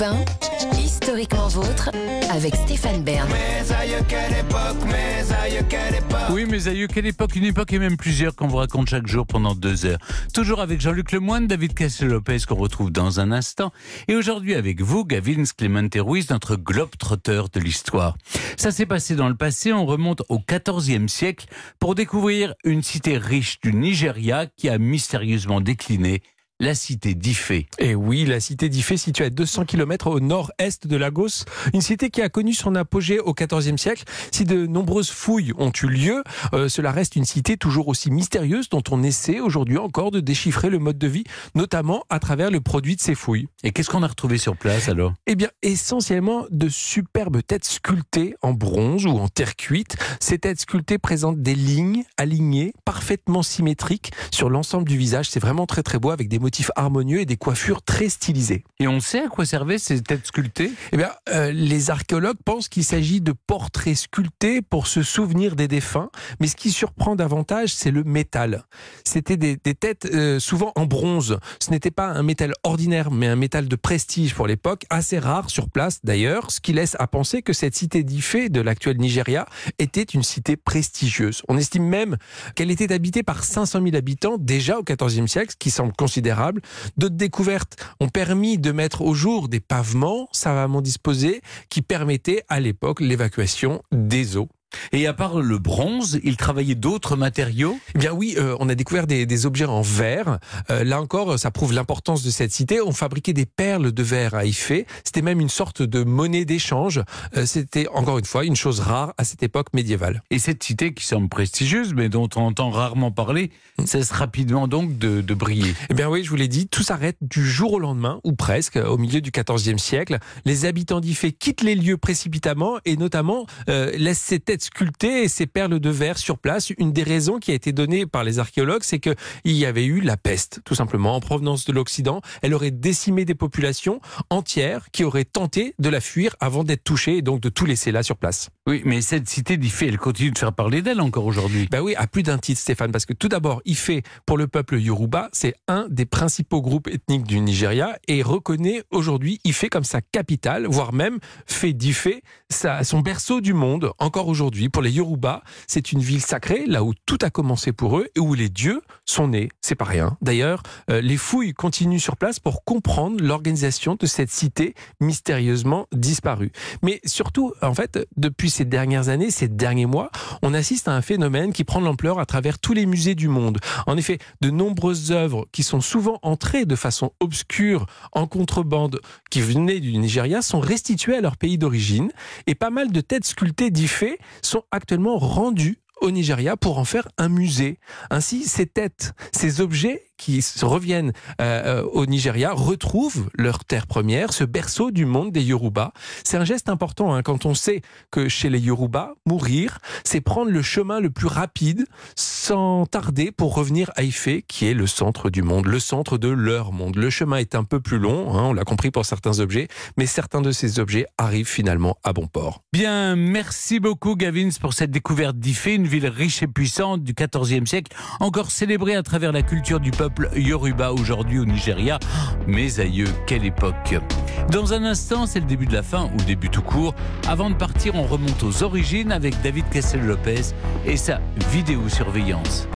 Europe 1, historiquement vôtre, avec Stéphane Bern. Oui, mes aïeux, quelle époque Une époque et même plusieurs qu'on vous raconte chaque jour pendant deux heures. Toujours avec Jean-Luc Lemoyne, David Cassel-Lopez qu'on retrouve dans un instant. Et aujourd'hui avec vous, Gavin Clemente Ruiz, notre globe-trotteur de l'histoire. Ça s'est passé dans le passé, on remonte au XIVe siècle pour découvrir une cité riche du Nigeria qui a mystérieusement décliné la cité d'Ifé. Et oui, la cité d'Ifé, située à 200 km au nord-est de Lagos, une cité qui a connu son apogée au XIVe siècle. Si de nombreuses fouilles ont eu lieu, euh, cela reste une cité toujours aussi mystérieuse dont on essaie aujourd'hui encore de déchiffrer le mode de vie, notamment à travers le produit de ces fouilles. Et qu'est-ce qu'on a retrouvé sur place alors? Eh bien, essentiellement de superbes têtes sculptées en bronze ou en terre cuite. Ces têtes sculptées présentent des lignes alignées, parfaitement symétriques sur l'ensemble du visage. C'est vraiment très très beau avec des motifs harmonieux et des coiffures très stylisées. Et on sait à quoi servaient ces têtes sculptées? Eh bien, euh, les archéologues pensent qu'il s'agit de portraits sculptés pour se souvenir des défunts, mais ce qui surprend davantage, c'est le métal. C'était des, des têtes euh, souvent en bronze. Ce n'était pas un métal ordinaire, mais un métal de prestige pour l'époque, assez rare sur place d'ailleurs, ce qui laisse à penser que cette cité d'Ifé de l'actuel Nigeria était une cité prestigieuse. On estime même qu'elle était habitée par 500 000 habitants déjà au XIVe siècle, ce qui semble considérable. D'autres découvertes ont permis de mettre au jour des pavements savamment disposés qui permettaient à l'époque l'évacuation des eaux. Et à part le bronze, il travaillait d'autres matériaux? Eh bien oui, euh, on a découvert des, des objets en verre. Euh, là encore, ça prouve l'importance de cette cité. On fabriquait des perles de verre à Ifé. C'était même une sorte de monnaie d'échange. Euh, C'était encore une fois une chose rare à cette époque médiévale. Et cette cité qui semble prestigieuse, mais dont on entend rarement parler, cesse rapidement donc de, de briller. Eh bien oui, je vous l'ai dit, tout s'arrête du jour au lendemain, ou presque, au milieu du XIVe siècle. Les habitants d'Ifé quittent les lieux précipitamment et notamment laissent ces têtes sculptées et ces perles de verre sur place. Une des raisons qui a été donnée par les archéologues, c'est qu'il y avait eu la peste, tout simplement, en provenance de l'Occident. Elle aurait décimé des populations entières qui auraient tenté de la fuir avant d'être touchées et donc de tout laisser là sur place. Oui, mais cette cité d'Ifé, elle continue de faire parler d'elle encore aujourd'hui. Ben oui, à plus d'un titre, Stéphane, parce que tout d'abord, Ifé, pour le peuple Yoruba, c'est un des principaux groupes ethniques du Nigeria et reconnaît aujourd'hui Ifé comme sa capitale, voire même fait d'Ifé son berceau du monde encore aujourd'hui. Pour les Yoruba, c'est une ville sacrée, là où tout a commencé pour eux et où les dieux sont nés. C'est pas rien. D'ailleurs, euh, les fouilles continuent sur place pour comprendre l'organisation de cette cité mystérieusement disparue. Mais surtout, en fait, depuis ces dernières années, ces derniers mois, on assiste à un phénomène qui prend l'ampleur à travers tous les musées du monde. En effet, de nombreuses œuvres qui sont souvent entrées de façon obscure en contrebande, qui venaient du Nigeria, sont restituées à leur pays d'origine et pas mal de têtes sculptées d'Ifé sont actuellement rendues au Nigeria pour en faire un musée. Ainsi, ces têtes, ces objets qui reviennent euh, euh, au Nigeria retrouvent leur terre première, ce berceau du monde des Yoruba. C'est un geste important hein, quand on sait que chez les Yoruba, mourir, c'est prendre le chemin le plus rapide sans tarder pour revenir à Ifé, qui est le centre du monde, le centre de leur monde. Le chemin est un peu plus long, hein, on l'a compris pour certains objets, mais certains de ces objets arrivent finalement à bon port. Bien, merci beaucoup Gavins pour cette découverte d'Ifé, une ville riche et puissante du XIVe siècle, encore célébrée à travers la culture du peuple Yoruba aujourd'hui au Nigeria. Mes aïeux, quelle époque Dans un instant, c'est le début de la fin, ou début tout court. Avant de partir, on remonte aux origines avec David Cassel-Lopez et sa vidéosurveillance.